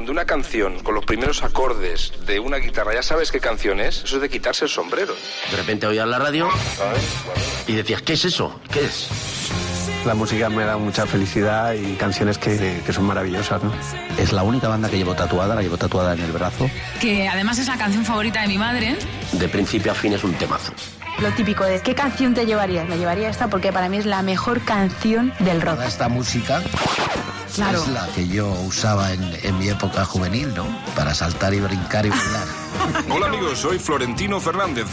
cuando una canción con los primeros acordes de una guitarra ya sabes qué canción es, eso es de quitarse el sombrero. De repente oías la radio y decías, ¿qué es eso? ¿Qué es? La música me da mucha felicidad y canciones que, que son maravillosas, ¿no? Es la única banda que llevo tatuada, la llevo tatuada en el brazo. Que además es la canción favorita de mi madre. De principio a fin es un temazo. Lo típico de ¿qué canción te llevarías? Me llevaría esta porque para mí es la mejor canción del rock. Esta música Claro. es la que yo usaba en, en mi época juvenil, ¿no? Para saltar y brincar y bailar. Hola amigos, soy Florentino Fernández.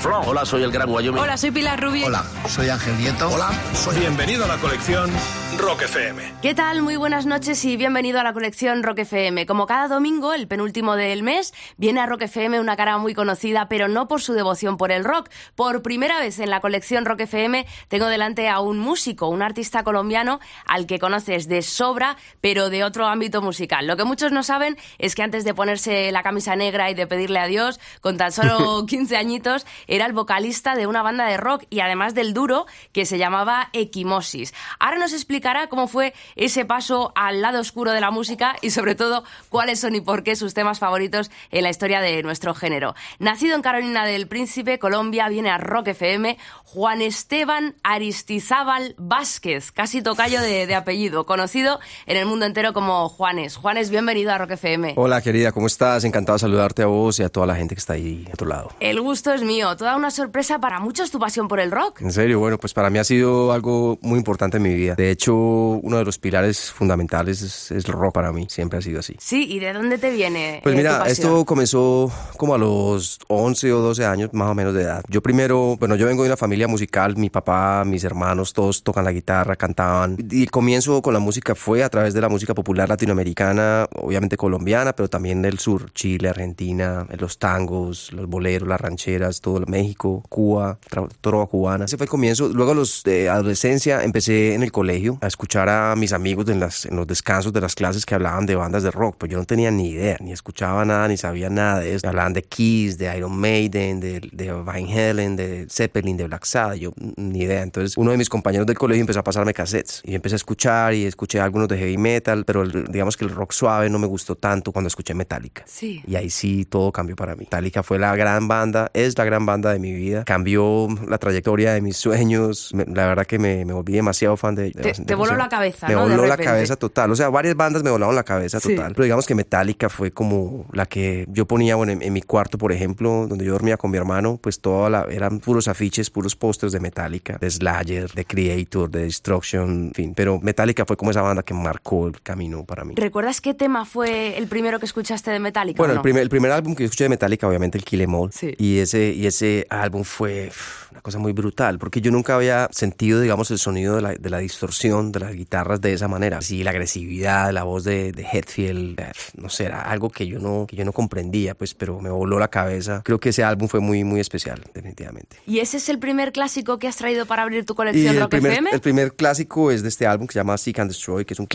Flo. Hola, soy el Gran Wyoming. Hola, soy Pilar Rubio. Hola, soy Ángel Nieto. Hola, soy bienvenido a la colección Rock FM. ¿Qué tal? Muy buenas noches y bienvenido a la colección Rock FM. Como cada domingo, el penúltimo del mes, viene a Rock FM una cara muy conocida, pero no por su devoción por el rock. Por primera vez en la colección Rock FM tengo delante a un músico, un artista colombiano al que conoces de sobra, pero de otro ámbito musical. Lo que muchos no saben es que antes de ponerse la camisa negra y de pedirle adiós, con tan solo 15 añitos, era el vocalista de una banda de rock y además del duro que se llamaba Equimosis. Ahora nos explicará cómo fue ese paso al lado oscuro de la música y sobre todo cuáles son y por qué sus temas favoritos en la historia de nuestro género. Nacido en Carolina del Príncipe, Colombia, viene a Rock FM Juan Esteban Aristizábal Vázquez, casi tocayo de, de apellido, conocido en el mundo entero como Juanes. Juanes, bienvenido a Rock FM. Hola querida, ¿cómo estás? Encantado de saludarte a vos y a toda la gente que está ahí a tu lado. El gusto es mío, toda una sorpresa para muchos tu pasión por el rock. En serio, bueno, pues para mí ha sido algo muy importante en mi vida. De hecho, uno de los pilares fundamentales es, es el rock para mí, siempre ha sido así. Sí, ¿y de dónde te viene? Pues eh, tu mira, pasión? esto comenzó como a los 11 o 12 años más o menos de edad. Yo primero, bueno, yo vengo de una familia musical, mi papá, mis hermanos, todos tocan la guitarra, cantaban. Y el comienzo con la música fue a través de la música popular latinoamericana, obviamente colombiana, pero también del sur, Chile, Argentina, los tangos, los boleros, las rancheras, todo México, Cuba, trova cubana. Ese fue el comienzo. Luego a los de adolescencia empecé en el colegio a escuchar a mis amigos en, las, en los descansos de las clases que hablaban de bandas de rock, pues yo no tenía ni idea, ni escuchaba nada, ni sabía nada de eso. Hablaban de Kiss, de Iron Maiden, de, de Van Halen, de Zeppelin, de Black Sabbath, yo mm, ni idea. Entonces uno de mis compañeros del colegio empezó a pasarme cassettes y yo empecé a escuchar y escuché algunos de heavy metal, pero el- digamos que el rock suave no me gustó tanto cuando escuché Metallica. Sí. Y ahí sí todo cambió para mí. Metallica fue la gran banda, es la gran banda de mi vida. Cambió la trayectoria de mis sueños. Me- la verdad que me, me volví demasiado fan de... Te- te voló la cabeza, Me ¿no? De voló la cabeza total. O sea, varias bandas me volaron la cabeza Sí. total. Pero digamos que Metallica fue como la que yo ponía, bueno, en, en mi cuarto, por ejemplo, donde yo dormía con mi hermano, pues toda la, eran puros afiches, puros pósters de Metallica, de Slayer, de Creator, de Destruction, en fin. Pero Metallica fue como esa banda que marcó el camino para mí. ¿Recuerdas qué tema fue el primero que escuchaste de Metallica? Bueno, o el, no? primer, el primer álbum que yo escuché de Metallica, obviamente el Kill Em All. Sí. Y ese, y ese álbum fue una cosa muy brutal, porque yo nunca había sentido, digamos, el sonido de la, de la distorsión de las guitarras de esa manera. Sí, la agresividad, la voz de, de Hetfield, eh, no sé, era algo que yo, no, que yo no comprendía, pues, pero me voló la cabeza. Creo que ese álbum fue muy, muy especial, definitivamente. ¿Y ese es el primer clásico que has traído para abrir tu Y colección el Rock primer, FM? el primer clásico es de este álbum que se llama Seek and Destroy, que es un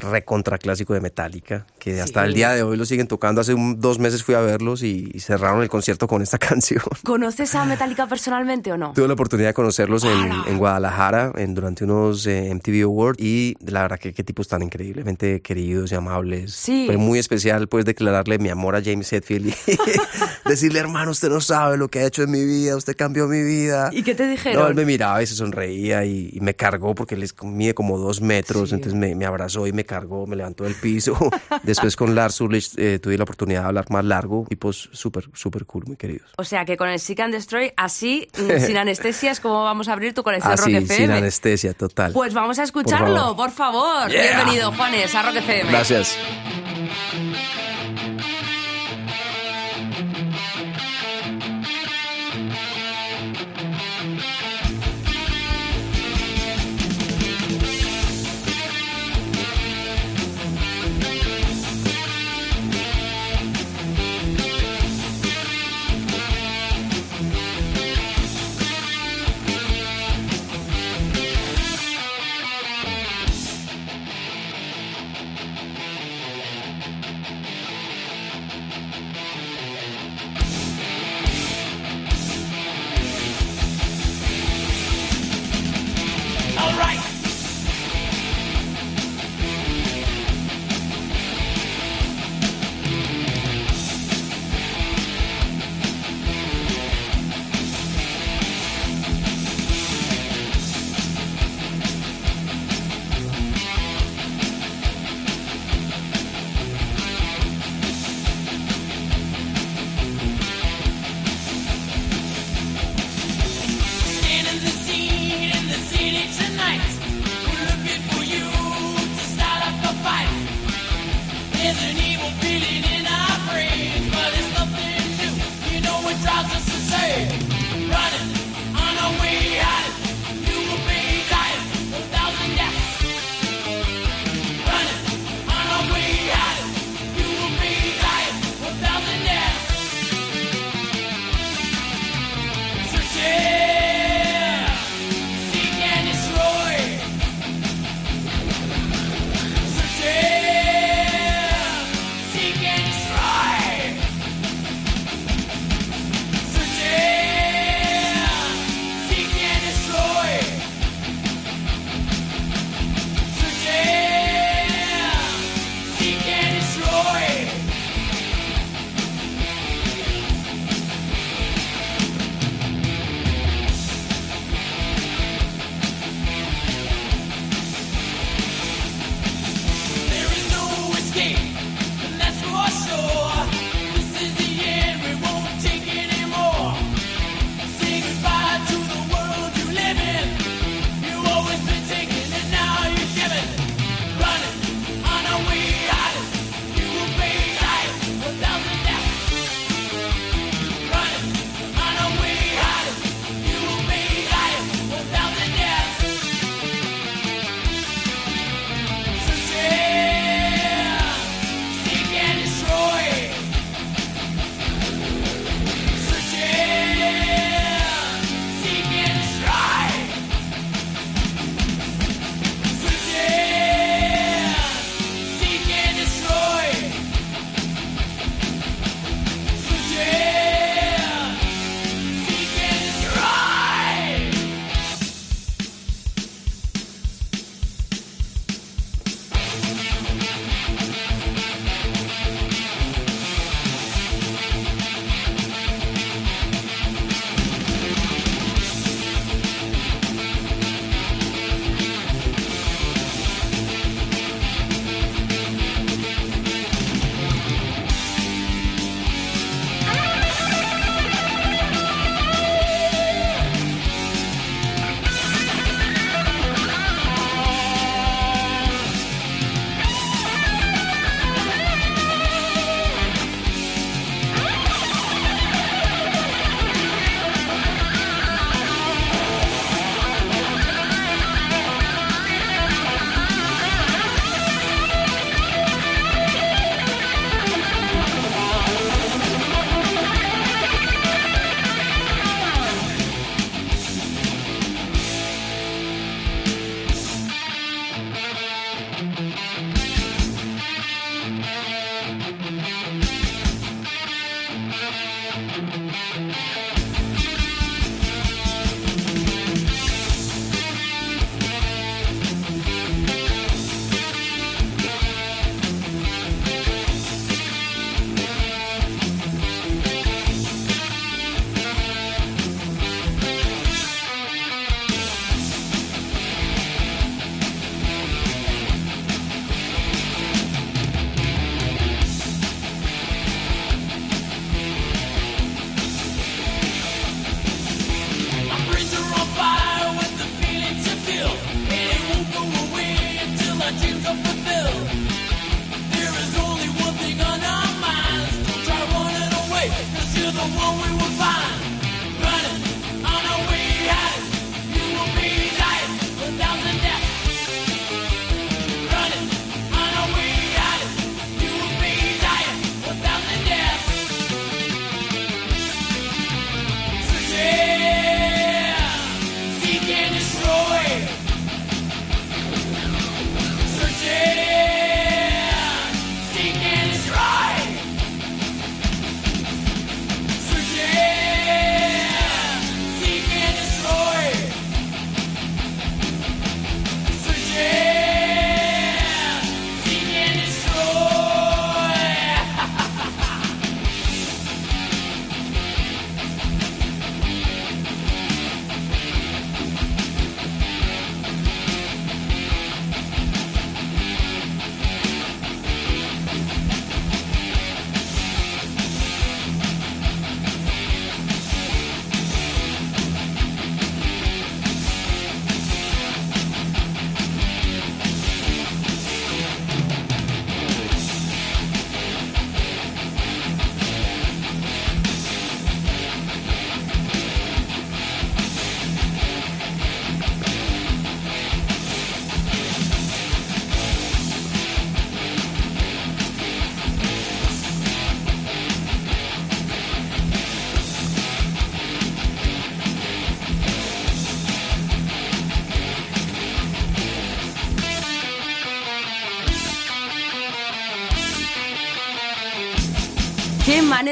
recontra clásico de Metallica, que hasta el día de hoy lo siguen tocando. Hace un- dos meses fui a verlos y, y cerraron el concierto con esta canción. ¿Conoces a Metallica personalmente o no? Tuve la oportunidad de conocerlos en, en Guadalajara en, durante unos eh, MTV Awards y la verdad que qué tipos tan increíblemente queridos y amables. Sí. Fue muy especial pues declararle mi amor a James Hetfield y decirle, hermano, usted no sabe lo que ha hecho en mi vida, usted cambió mi vida. ¿Y qué te dijeron? No, él me miraba y se sonreía y, y me cargó porque él mide como dos metros, entonces me, me abrazó y me cargó, me levantó del piso. Después con Lars Ulrich eh, tuve la oportunidad de hablar más largo, tipos súper, súper cool, muy queridos. O sea que con el Seek and Destroy, así, sin anestesia, es como vamos a abrir tu colección Así, Rock sin anestesia, total. Pues vamos a escucharlo, Por por favor. Yeah. Bienvenido, Juanes, a Rock FM. Gracias.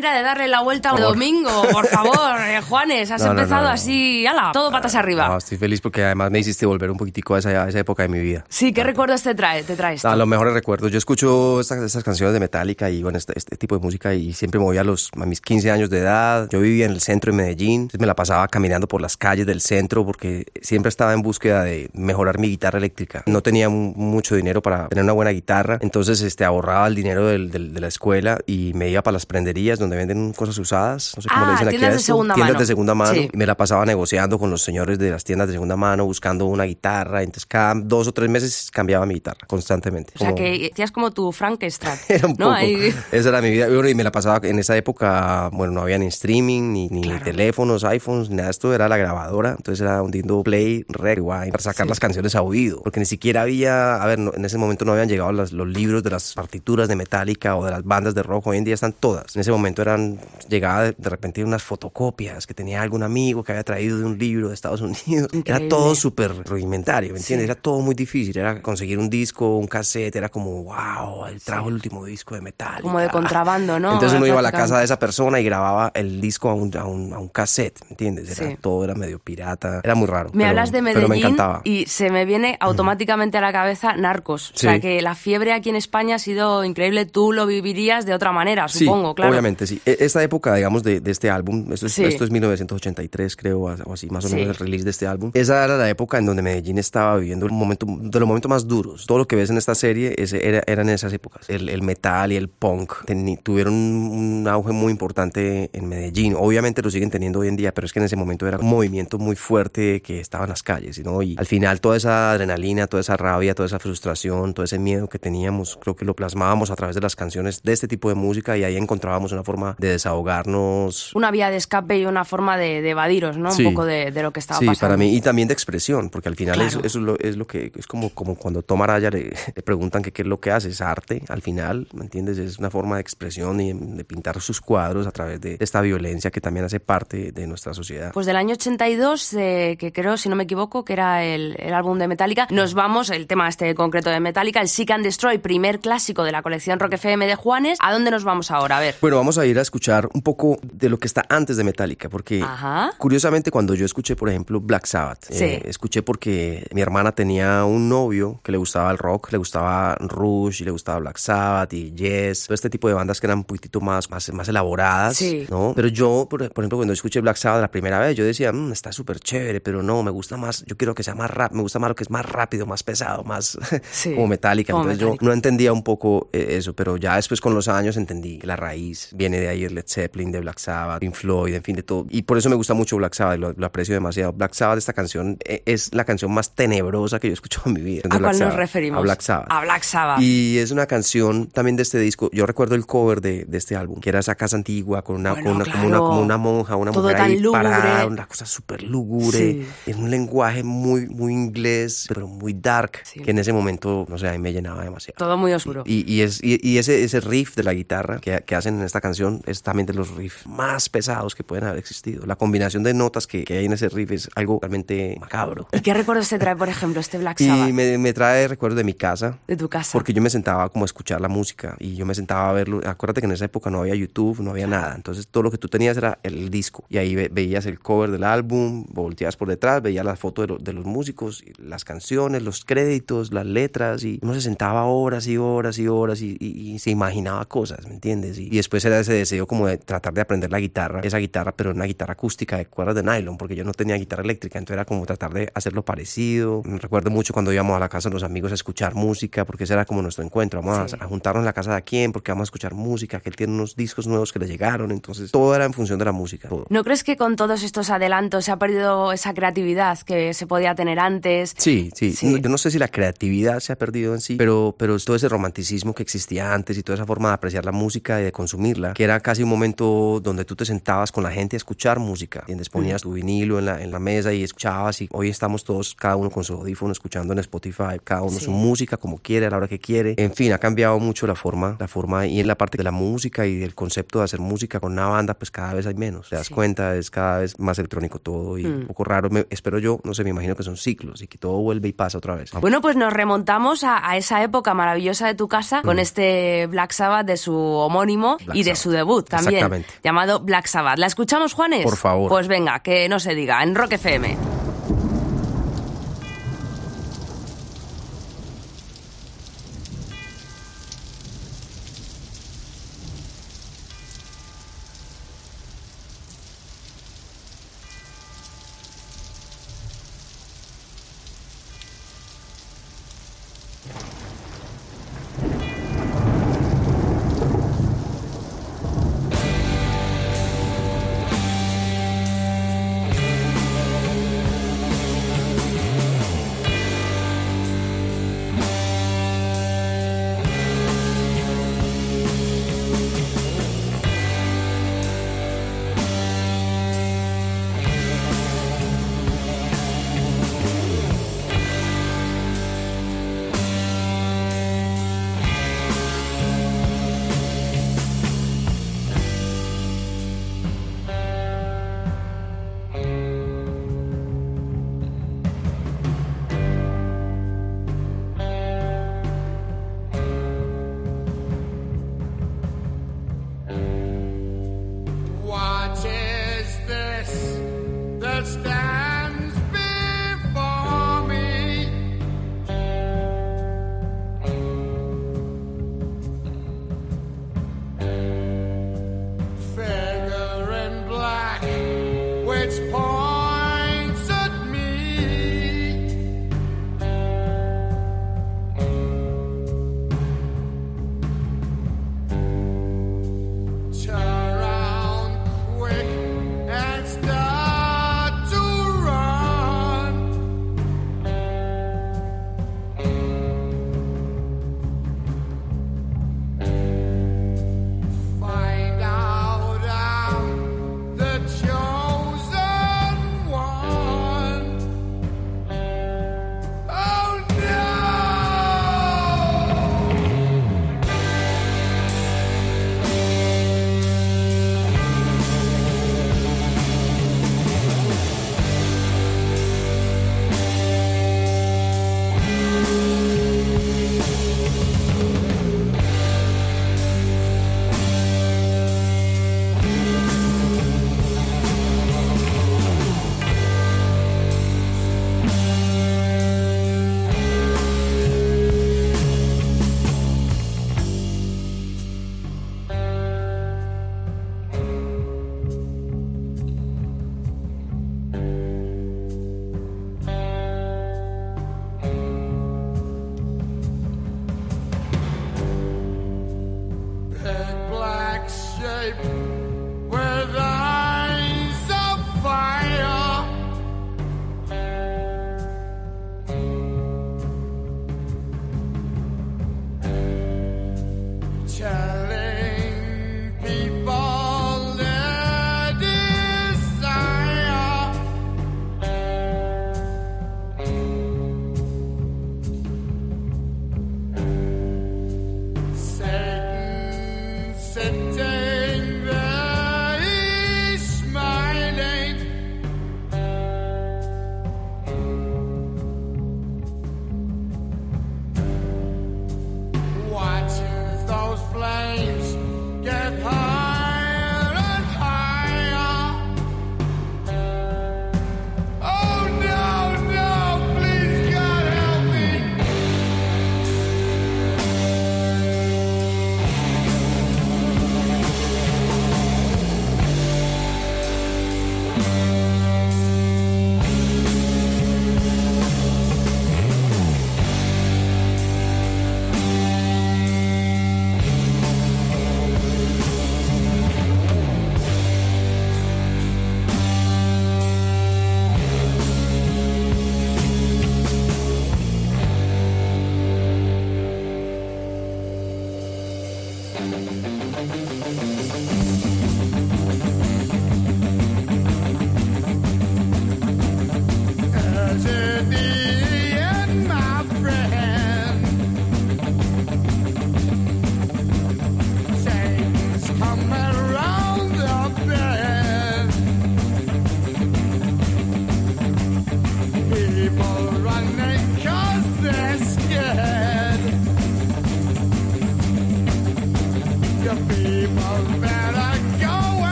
Manera de darle la vuelta a un domingo, por favor, eh, Juanes, has No, empezado no, no. así, ala, todo patas arriba. Estoy feliz porque además me hiciste volver un poquitico a esa, a esa época de mi vida. Sí, ¿qué recuerdos te trae? Te trae esto? A los mejores recuerdos. Yo escucho estas, estas canciones de Metallica y bueno, este, este tipo de música y siempre me voy a, los, a mis 15 años de edad. Yo vivía en el centro de Medellín, entonces me la pasaba caminando por las calles del centro porque siempre estaba en búsqueda de mejorar mi guitarra eléctrica. No tenía mu- mucho dinero para tener una buena guitarra, entonces este, ahorraba el dinero del- del- de la escuela y me iba para las prenderías donde venden cosas usadas. No sé cómo Ah, le dicen aquí tiendas a de segunda tiendas mano. de segunda mano. Sí. Y me la pasaba negociando con los señores de las tiendas de segunda mano, buscando una guitarra. Entonces cada dos o tres meses cambiaba mi guitarra constantemente. o sea, Como- que hacías como tu Frank Strat. era un ¿no? poco. Ahí- Esa era mi vida. Y me la pasaba en esa época, bueno, no había ni streaming, ni, ni teléfonos, iPhones, nada. Esto era la grabadora. Entonces era hundiendo play, rewind, para sacar las canciones a oído. Porque ni siquiera había, a ver, no- en ese momento no habían llegado las- los libros de las partituras de Metallica o de las bandas de rock. Hoy en día están todas. En ese momento eran, llegaba de, de repente unas fotocopias que tenía algún amigo que había traído de un libro de Estados Unidos. Era todo súper rudimentario, ¿me entiendes? Era todo muy difícil. Era conseguir un disco, un cassette, era como, wow, él trajo el último disco de Metallica. Como de contrabando, ¿no? Entonces uno iba a la casa de esa persona y grababa el disco a un, a un, a un cassette, ¿me entiendes? Era, Sí. Todo era medio pirata. Era muy raro. Me pero- hablas de Pero me Medellín encantaba. y se me viene automáticamente a la cabeza Narcos. O sea que la fiebre aquí en España ha sido increíble. Tú lo vivirías de otra manera, supongo, claro. obviamente, sí. E- Esta época, digamos, de, de este álbum, esto es, Sí. esto es 1983, creo, o así, más o Sí. menos el release de este álbum. Esa era la época en donde Medellín estaba viviendo un momento, de los momentos más duros. Todo lo que ves en esta serie ese era, eran esas épocas. El, el metal y el punk teni- tuvieron un, un auge muy importante en Medellín. Obviamente lo siguen teniendo hoy en día, pero es que en ese momento era un movimiento muy fuerte que estaba en las calles, ¿no? Y al final toda esa adrenalina, toda esa rabia, toda esa frustración, todo ese miedo que teníamos, creo que lo plasmábamos a través de las canciones de este tipo de música y ahí encontrábamos una forma de desahogarnos. Una vía de escape y una forma de, de evadiros, ¿no? Sí. Un poco de, de lo que estaba Sí, pasando. para mí y también de expresión, porque al final Claro. eso es, lo, es lo que es como, como cuando Tom Araya le, le preguntan que qué es lo que hace, es arte, al final, ¿me entiendes? Es una forma de expresión y de pintar sus cuadros a través de esta violencia que también hace parte de nuestra sociedad. Pues del año 82, eh, que creo, si no me equivoco, que era el, el álbum de Metallica, nos vamos, el tema este concreto de Metallica, el Seek and Destroy, primer clásico de la colección Rock FM de Juanes. ¿A dónde nos vamos ahora? A ver. Bueno, vamos a ir a escuchar un poco de lo que está antes de Metallica, porque Ajá. curiosamente cuando yo escuché, por ejemplo, Black Sabbath, Sí. eh, escuché porque mi hermana tenía un novio que le gustaba el rock, le gustaba Rush y le gustaba Black Sabbath y Yes, todo este tipo de bandas que eran un poquitito más, más, más elaboradas, Sí. ¿no? Pero yo, por, por ejemplo, cuando escuché Black Sabbath la primera vez, yo decía, "Mm, está súper chévere, pero no, me gusta más, yo quiero que sea más rap, me gusta más lo que es más rápido, más pesado, más Sí, como Metallica. como Entonces Metallica. yo no entendía un poco eh, eso, pero ya después con los años entendí que la raíz viene de ahí, Led Zeppelin, de Black Sabbath, Pink Floyd, en fin, de todo. Y por eso me gusta mucho Black Sabbath, lo, lo aprecio demasiado. Black Sabbath, esta canción, eh, es la canción más tenebrosa que yo he escuchado en mi vida. ¿A Black cuál nos Sabbath, referimos? A Black Sabbath. A Black Sabbath. Y es una canción también de este disco. Yo recuerdo el cover de, de este álbum, que era esa casa antigua con una, Bueno, con una- como, una claro. como una monja, una Todo mujer tan ahí lúgubre. parada, una cosa súper lúgubre. Sí. En un lenguaje muy, muy inglés, pero muy dark, Sí. que en ese momento, no sé, a mí me llenaba demasiado. Todo muy oscuro. Y, y es, y, y ese, ese riff de la guitarra que, que hacen en esta canción es también de los riffs más pesados que pueden haber existido. La combinación de notas que, que hay en ese riff es algo realmente macabro. ¿Y qué recuerdos te trae, por ejemplo, este Black Sabbath? Y me, me trae recuerdos de mi casa. De tu casa. Porque yo me sentaba como a escuchar la música y yo me sentaba a verlo. Acuérdate que en esa época no había YouTube, no había nada. Entonces todo lo que tú tenías era el disco. Y ahí ve- veías el cover del álbum, volteabas por detrás, veías la foto de, lo- de los músicos, las canciones, los créditos, las letras. Y uno se sentaba horas y horas y horas y, y- y se imaginaba cosas, ¿me entiendes? Y, y después era ese deseo como de tratar de aprender la guitarra, esa guitarra, pero una guitarra acústica de cuerdas de nylon, porque yo no tenía guitarra eléctrica. Entonces era como tratar de hacerlo parecido. Recuerdo mucho cuando íbamos a la casa de los amigos a escuchar música, porque ese era como nuestro encuentro. Vamos a- a, juntarnos en la casa de quién, porque vamos a escuchar música, que él tiene unos discos nuevos que le llegaron. Entonces todo era en función de la música. todo. ¿No crees que con todos estos adelantos se ha perdido esa creatividad que se podía tener antes? Sí, sí, Sí. No, Yo no sé si la creatividad se ha perdido en sí, pero, pero todo ese romanticismo que existía antes y toda esa forma de apreciar la música y de consumirla, era casi un momento donde tú te sentabas con la gente a escuchar música, ¿entiendes? Ponías tu vinilo en la, en la mesa y escuchabas y hoy estamos todos, cada uno con su audífono, escuchando en Spotify, cada uno su música como quiere, a la hora que quiere. En fin, ha cambiado mucho la forma, la forma y en la parte de la música y del concepto de hacer música con una banda, pues cada vez hay menos. Te das cuenta, es cada vez más electrónico todo y un mm. poco raro. Espero yo, no sé, me imagino que son ciclos y que todo vuelve y pasa otra vez. Bueno, pues nos remontamos a, esa época maravillosa de tu casa con este Black Sabbath de su homónimo y de su su debut también, llamado Black Sabbath. ¿La escuchamos, Juanes? Por favor. Pues venga, que no se diga, en Rock FM.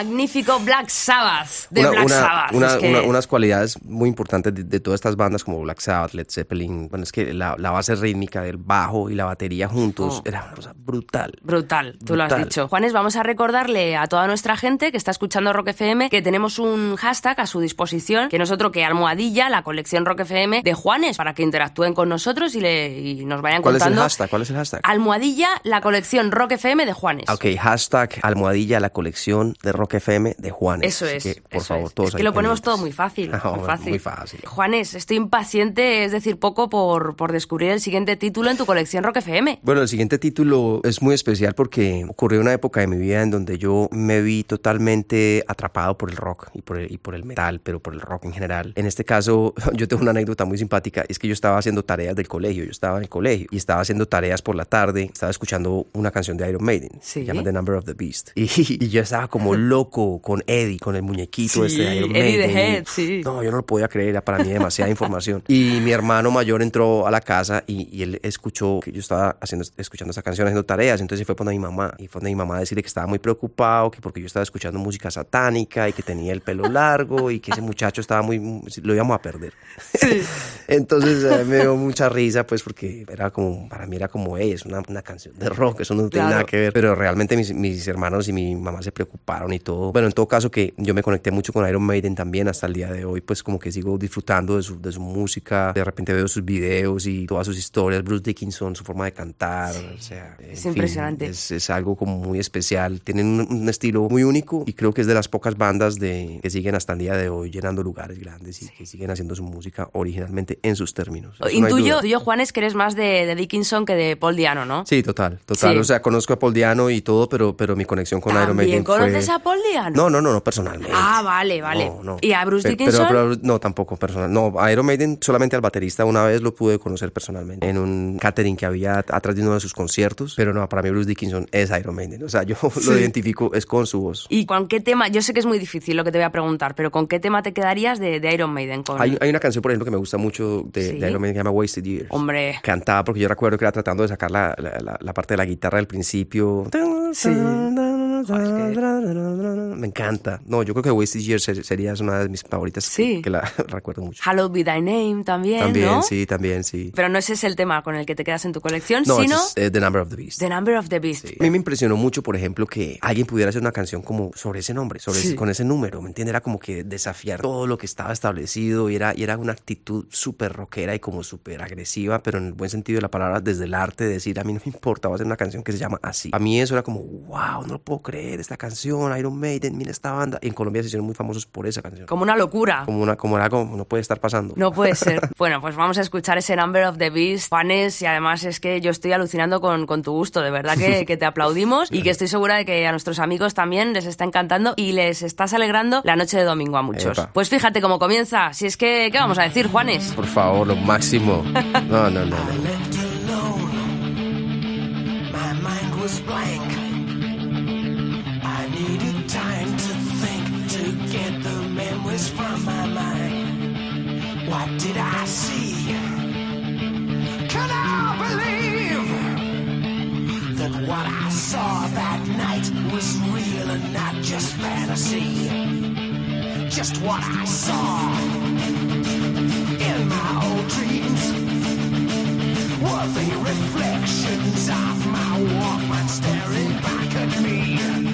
Magnet Magnífico Black Sabbath de Una- Black una- Sabbath. una- Es que- una- unas cualidades muy importantes de, de todas estas bandas como Black Sabbath, Led Zeppelin, bueno, es que la, la base rítmica del bajo y la batería juntos Oh. era una cosa brutal. Brutal, tú lo has dicho. Juanes, vamos a recordarle a toda nuestra gente que está escuchando Rock FM que tenemos un hashtag a su disposición, que no es otro que almohadilla, la colección Rock FM de Juanes, para que interactúen con nosotros y, le, y nos vayan ¿Cuál es el contando. hashtag? ¿Cuál es el hashtag? Almohadilla, la colección Rock FM de Juanes. Ok, hashtag almohadilla la colección de Rock FM de Juanes. Eso es. que, por eso favor, es. todos Es que lo ponemos todo muy fácil. No, muy fácil. muy fácil. Juanes, estoy impaciente, es decir, poco por, por descubrir el siguiente título en tu colección Rock FM. Bueno, el siguiente título es muy especial porque ocurrió una época de mi vida en donde yo me vi totalmente atrapado por el rock y por el, y por el metal, pero por el rock en general. En este caso, yo tengo una anécdota muy simpática, es que yo estaba haciendo tareas del colegio, yo estaba en el colegio y estaba haciendo tareas por la tarde, estaba escuchando una canción de Iron Maiden, Sí. se llama The Number of the Beast. Y, y yo estaba como loco con Eddie, con el muñequito Sí, este de Iron Eddie the Maiden. Head, sí. No, yo no lo podía creer, era para mí demasiada información. Y mi hermano mayor entró a la casa y, y él escuchó que yo estaba haciendo, escuchando esa canción, haciendo tareas. Entonces fue donde mi mamá. Y fue donde mi mamá a decirle que estaba muy preocupado, que porque yo estaba escuchando música satánica y que tenía el pelo largo y que ese muchacho estaba muy. lo íbamos a perder. Entonces eh, me dio mucha risa, pues, porque era como, para mí era como, hey, es una, una canción de rock, eso no tiene Claro. nada que ver. Pero realmente mis, mis hermanos y mi mamá se preocuparon y todo. Bueno, en todo caso que yo me conecté mucho con Iron Maiden también hasta el día de hoy, pues como que sigo disfrutando de su, de su música. De repente veo sus videos y todas sus historias, Bruce Dickinson, su forma de cantar, o sea, Es fin, impresionante. es, es algo como muy especial. Tienen un, un estilo muy único y creo que es de las pocas bandas de, que siguen hasta el día de hoy llenando lugares grandes y que siguen haciendo su música originalmente en sus términos. Eso no Intuyo, intuyo, Juanes, que eres más de, de Dickinson que de Paul Diano, ¿no? Sí, total, total. Sí. O sea, conozco a Paul Diano y todo, pero, pero mi conexión con Iron ¿También Maiden conoces fue... a Paul Diano? No, no, no, no personalmente. Ah, vale, vale. No, no. ¿Y a Bruce Pe- Dickinson? Pero, pero no, tampoco personal. No, a Iron Maiden solamente al baterista una vez lo pude conocer personalmente en un catering que había atrás de uno de sus conciertos. Pero no, para mí Bruce Dickinson es Iron Maiden. O sea, yo lo identifico es con su voz. ¿Y con qué tema? Yo sé que es muy difícil lo que te voy a preguntar, pero ¿con qué tema te quedarías de, de Iron Maiden? Con... Hay, hay una canción, por ejemplo, que me gusta mucho de, Sí. de Iron Maiden que se llama Wasted Years. Hombre. Cantaba porque yo recuerdo que era tratando de sacar la, la- la- la parte de la guitarra del principio. Sí. Me encanta. No, yo creo que Wasted Years ser- sería una de mis favoritas Sí. que, que la recuerdo mucho. Hallowed Be Thy Name también, También, ¿no? sí, también, sí. Pero no ese es el tema con el que te quedas en tu colección, No, sino es, eh, The Number of the Beast. The Number of the Beast. A mí me impresionó mucho, por ejemplo, que alguien pudiera hacer una canción como sobre ese nombre, sobre Sí. ese- con ese número, ¿me entiendes? Era como que desafiar todo lo que estaba establecido y era, y era una actitud súper rockera y como súper agresiva, pero en el buen sentido de la palabra, desde el arte, de decir, a mí no me importa, voy a hacer una canción que se llama así. A mí eso era como, wow, no lo puedo creer, esta canción, Iron Maiden, mira esta banda. Y en Colombia se hicieron muy famosos por esa canción. Como una locura. Como, una, como algo no puede estar pasando. No puede ser. Bueno, pues vamos a escuchar ese Number of the Beast, Juanes, y además es que yo estoy alucinando con, con tu gusto, de verdad que, que te aplaudimos y que estoy segura de que a nuestros amigos también les está encantando y les estás alegrando la noche de domingo a muchos. Epa. Pues fíjate cómo comienza, si es que, ¿qué vamos a decir, Juanes? Por favor, lo máximo. No, no, no, no. from my mind. What did I see? Can I believe that what I saw that night was real and not just fantasy? Just what I saw in my old dreams were the reflections of my Walkman staring back at me.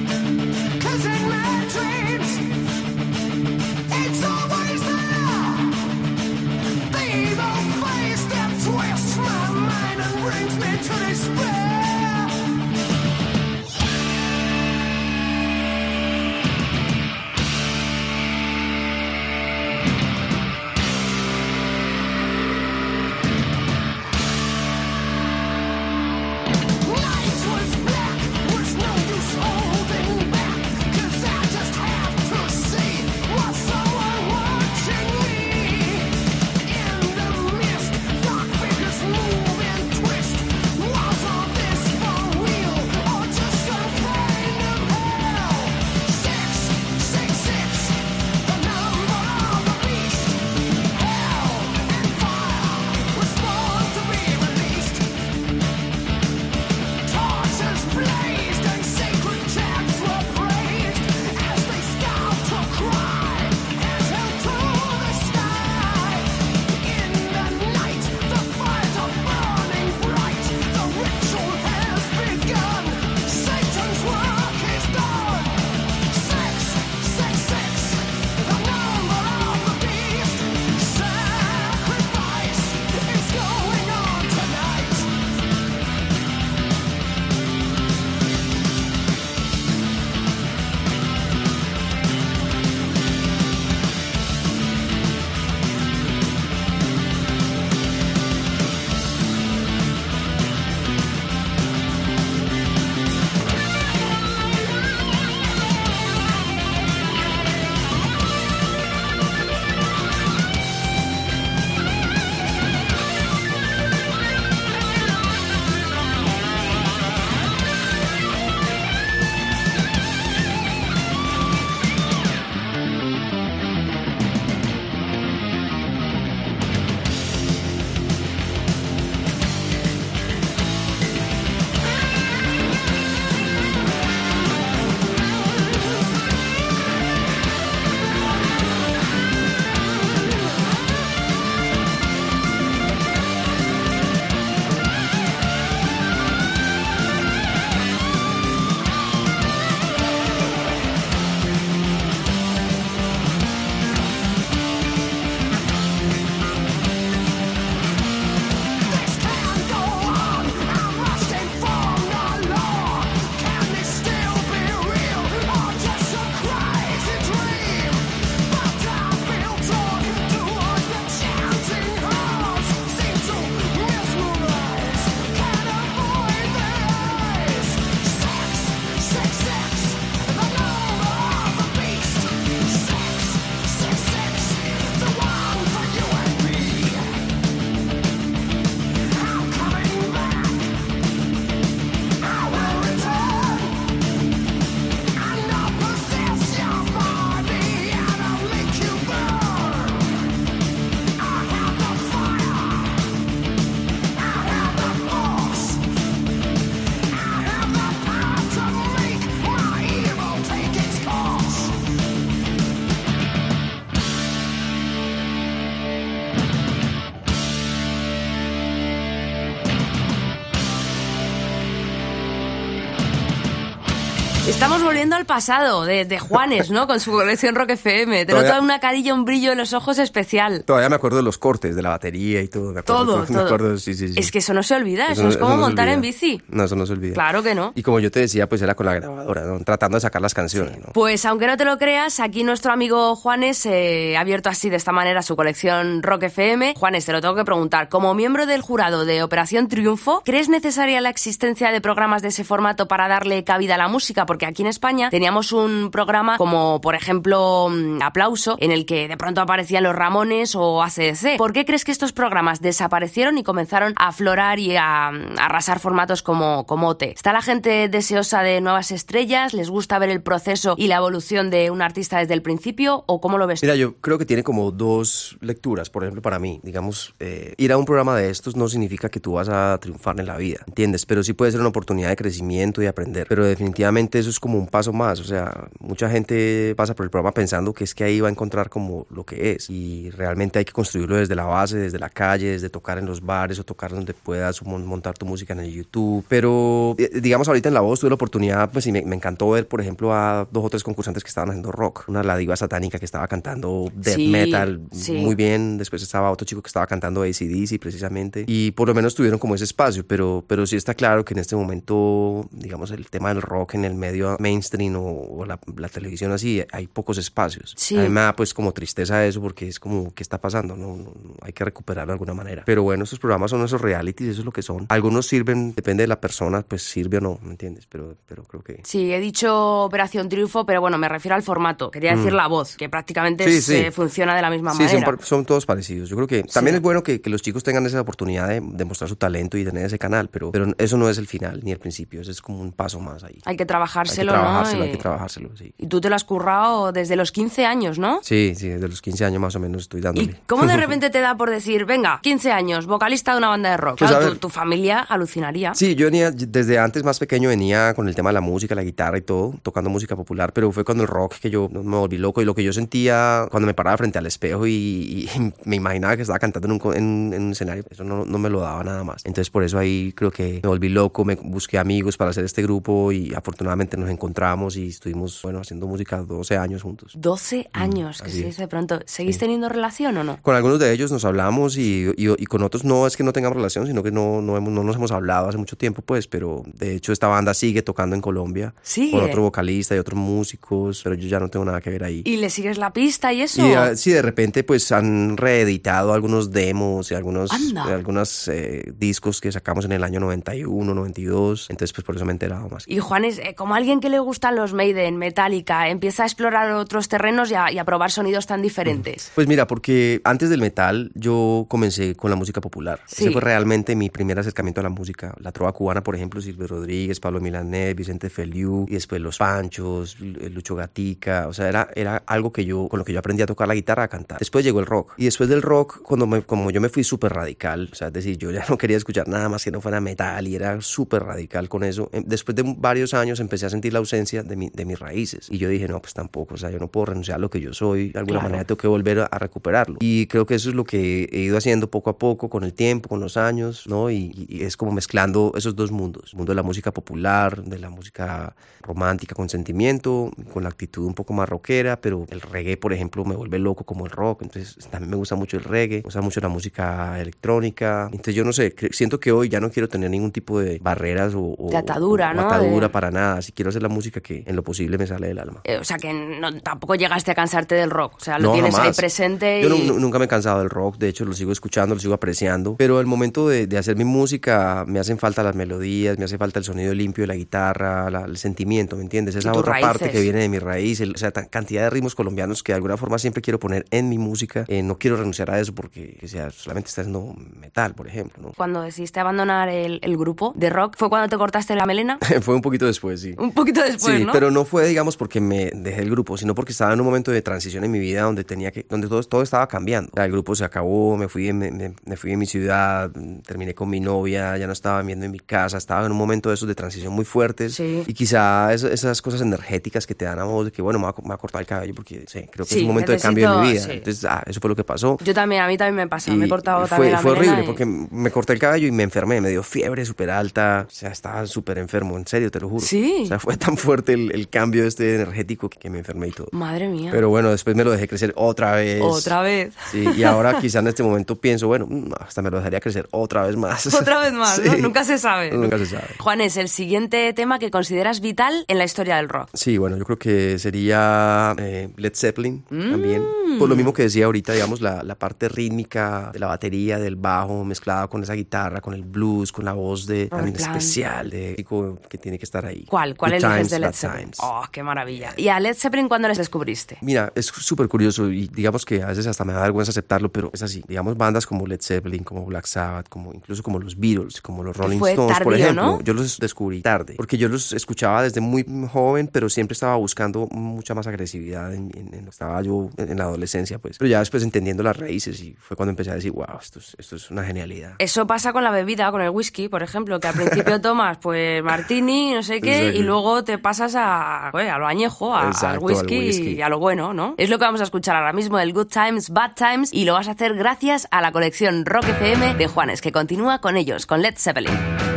Pasado de, de Juanes, ¿no? Con su colección Rock FM. Te Todavía- nota una carilla, un brillo en los ojos especial. Todavía me acuerdo de los cortes, de la batería y todo. Me acuerdo, Todo, me todo. acuerdo, sí, sí, sí. Es que eso no se olvida, eso, no- es como no se montar en olvida. bici. No, eso no se olvida. Claro que no. Y como yo te decía, pues era con la grabadora, ¿no? tratando de sacar las canciones. ¿no? Pues aunque no te lo creas, aquí nuestro amigo Juanes eh, ha abierto así de esta manera su colección Rock FM. Juanes, te lo tengo que preguntar. Como miembro del jurado de Operación Triunfo, ¿crees necesaria la existencia de programas de ese formato para darle cabida a la música? Porque aquí en España teníamos un programa como, por ejemplo, mm, Aplauso, en el que de pronto aparecían los Ramones o ACDC. ¿Por qué crees que estos programas desaparecieron y comenzaron a aflorar y a, mm, arrasar formatos como, como OT? ¿Está la gente deseosa de nuevas estrellas? ¿Les gusta ver el proceso y la evolución de un artista desde el principio? ¿O cómo lo ves? Mira, yo creo que tiene como dos lecturas, por ejemplo, para mí. Digamos, eh, ir a un programa de estos no significa que tú vas a triunfar en la vida, ¿entiendes? Pero sí puede ser una oportunidad de crecimiento y aprender. Pero definitivamente eso es como un paso más. O sea, mucha gente pasa por el programa pensando que es que ahí va a encontrar como lo que es. Y realmente hay que construirlo desde la base, desde la calle, desde tocar en los bares o tocar donde puedas mon- montar tu música en el YouTube. Pero, eh, digamos, ahorita en La Voz tuve la oportunidad, pues, y me, me encantó ver, por ejemplo, a dos o tres concursantes que estaban haciendo rock. Una, la diva satánica que estaba cantando death Sí, metal sí. muy bien. Después estaba otro chico que estaba cantando ACDC precisamente. Y por lo menos tuvieron como ese espacio. Pero, pero sí está claro que en este momento, digamos, el tema del rock en el medio mainstream o, o la, la televisión así, hay pocos espacios. Sí. A mí me da pues como tristeza eso porque es como, ¿qué está pasando? No, no- no, hay que recuperarlo de alguna manera. Pero bueno, estos programas son esos realities, eso es lo que son. Algunos sirven, depende de la persona, pues sirve o no, ¿me entiendes? Pero, pero creo que... Sí, he dicho Operación Triunfo, pero bueno, me refiero al formato. Quería decir Mm. la voz, que prácticamente Sí, es, sí. funciona de la misma Sí, son, manera. son todos parecidos. Yo creo que también es bueno que, que los chicos tengan esa oportunidad de demostrar su talento y tener ese canal, pero, pero eso no es el final ni el principio, eso es como un paso más ahí. Hay que Hay que trabajárselo, trabajárselo, ¿no? Hay que Y- trabajárselo, sí. Y tú te lo has currado desde los 15 años, ¿no? Sí, sí, desde los 15 años más o menos estoy dándole. ¿Cómo de repente te da por decir, venga, 15 años, vocalista de una banda de rock? Pues, Claro, tu, tu familia alucinaría. Sí, yo venía, desde antes más pequeño venía con el tema de la música, la guitarra y todo, tocando música popular, pero fue cuando el rock que yo me volví loco y lo que yo sentía cuando me paraba frente al espejo y, y me imaginaba que estaba cantando en un, en, en un escenario, eso no, no me lo daba nada más. Entonces por eso ahí creo que me volví loco, me busqué amigos para hacer este grupo y afortunadamente nos encontramos y estuvimos, bueno, haciendo música 12 años juntos. 12 años, que así se es. dice de pronto. ¿Seguís teniendo relación o no? Con algunos de ellos nos hablamos y, y- y con otros no es que no tengamos relación, sino que no, no, hemos- no nos hemos hablado hace mucho tiempo, pues, pero de hecho esta banda sigue tocando en Colombia Sigue. con otro vocalista y otros músicos, pero yo ya no tengo nada que ver ahí. ¿Y le sigues la pista y eso? Y ah, sí, de repente pues han reeditado algunos demos y algunos, Anda. eh, algunos eh, discos que sacamos en el año 91, 92, entonces pues por eso me he enterado más. Y Juanes, eh, como alguien que le gustan los Maiden, Metallica, empieza a explorar otros terrenos y a, y a probar sonidos tan diferentes. Pues mira, porque antes del metal yo comencé con la música popular. Sí. Ese fue realmente mi primer acercamiento a la música. La trova cubana, por ejemplo, Silvio Rodríguez, Pablo Milanés, Vicente Feliu, y después Los Panchos, L- Lucho Gatica. O sea, era, era algo que yo, con lo que yo aprendí a tocar la guitarra, a cantar. Después llegó el rock. Y después del rock, cuando me- como yo me fui súper radical, o sea, es decir, yo ya no quería escuchar nada más que no fuera metal y era súper radical con eso. em, Después de varios años empecé a sentir la ausencia de, mi- de mis raíces. Y yo dije, no, pues tampoco, o sea, yo no puedo renunciar a lo que yo soy. De alguna Claro. manera tengo que volver a, a recuperarlo. Y creo que eso es lo que he ido haciendo poco a poco, con el tiempo, con los años, ¿no? Y, y es como mezclando esos dos mundos. El mundo de la música popular, de la música romántica con sentimiento, con la actitud un poco más rockera, pero el reggae, por ejemplo, me vuelve loco como el rock. Entonces también me gusta mucho el reggae, me gusta mucho la música electrónica. Entonces yo no sé, siento que hoy ya no quiero tener ningún tipo de barreras o, o- De atadura, o ¿no? atadura De- para nada. Si quiero hacer la música que en lo posible me sale del alma. Eh, o sea, que no- tampoco llegaste a cansarte del rock. O sea, lo No, tienes ahí jamás. presente. Yo y- nu- nunca me he cansado del rock, de hecho lo sigo escuchando, lo sigo apreciando, pero el momento de, de hacer mi música me hacen falta las melodías, me hace falta el sonido limpio de la guitarra, la- el sentimiento, ¿me entiendes? Esa otra parte raíces. que viene de mi raíz, el- o sea, tan- cantidad de ritmos colombianos que de alguna forma siempre quiero poner en mi música, Eh, no quiero renunciar a eso porque que sea, solamente está haciendo metal, por ejemplo, ¿no? Cuando decidiste abandonar el, el grupo de rock, ¿fue cuando te cortaste la melena? Fue un poquito después, sí. Un poquito después, sí, ¿no? pero no fue, digamos, porque me dejé el grupo, sino porque estaba en un momento de transición en mi vida donde tenía que, donde todo, todo estaba cambiando. O sea, el grupo se acabó, me fui, me, me- me fui de mi ciudad, terminé con mi novia, ya no estaba viviendo en mi casa, estaba en un momento de esos de transición muy fuertes. Sí. Y quizá es- esas cosas energéticas que te dan a vos de que, bueno, me voy a, me cortar el cabello porque sí, creo que es Sí, un momento de cambio en mi vida. Entonces, ah, eso fue lo que pasó. Yo también, a mí también me pasa. me he cortado fue, también la fue horrible y- porque me corté el cabello y me enfermé, me dio fiebre súper alta, o sea, estaba súper enfermo, en serio, te lo juro. Sí. O sea, fue tan fuerte el, el cambio este energético que, me enfermé y todo. Madre mía. Pero bueno, después me lo dejé crecer otra vez. Otra vez. Sí, y ahora quizá en este momento pienso, bueno, mm, hasta me lo dejaría crecer otra vez más. Otra vez más, ¿no? Nunca se sabe. Nunca se sabe. Juanes, el siguiente tema que consideras vital en la historia del rock. Sí, bueno, yo creo que sería eh, Led Zeppelin también. Mm. Por lo mismo que decía ahorita, digamos, la, la parte rítmica de la batería, del bajo, mezclada con esa guitarra, con el blues, con la voz de tan especial, de que tiene que estar ahí. ¿Cuál? ¿Cuál Good eliges Times, de Led Zeppelin? Times. Oh, qué maravilla. ¿Y a Led Zeppelin cuándo les descubriste? Mira, es súper curioso y digamos que a veces hasta me da vergüenza aceptarlo, pero es así. Digamos, bandas como Led Zeppelin, como Black Sabbath, como incluso como los Beatles, como los Rolling fue Stones, por ejemplo, ¿no? yo los descubrí tarde, porque yo los escuchaba desde muy joven, pero siempre estaba buscando mucha más agresividad en, en- en- estaba yo en, la adolescencia, pues. Pero ya después entendiendo las raíces y fue cuando empecé a decir, wow, esto es, esto es una genialidad. Eso pasa con la bebida, con el whisky, por ejemplo, que al principio tomas pues martini, no sé qué, y luego te pasas a, lo añejo, a- al, Exacto, al whisky whisky. y a lo bueno, ¿no? Es lo que vamos a escuchar ahora mismo, el Good Times, Bad Times, y lo vas a hacer gracias a la colección Rock FM de Juanes, que continúa con ellos, con Led Zeppelin.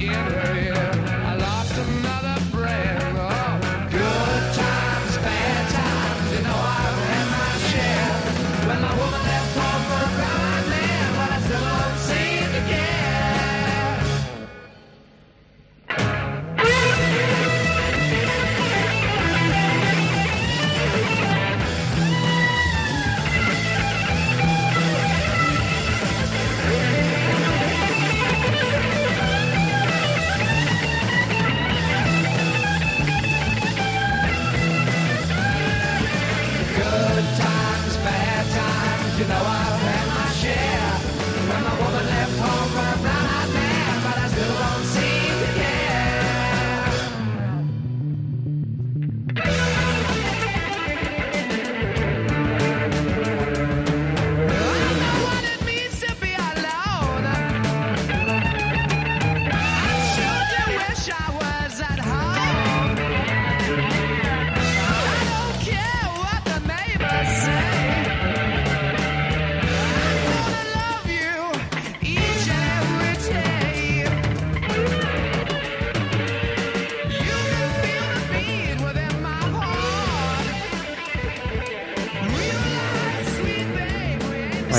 Yeah.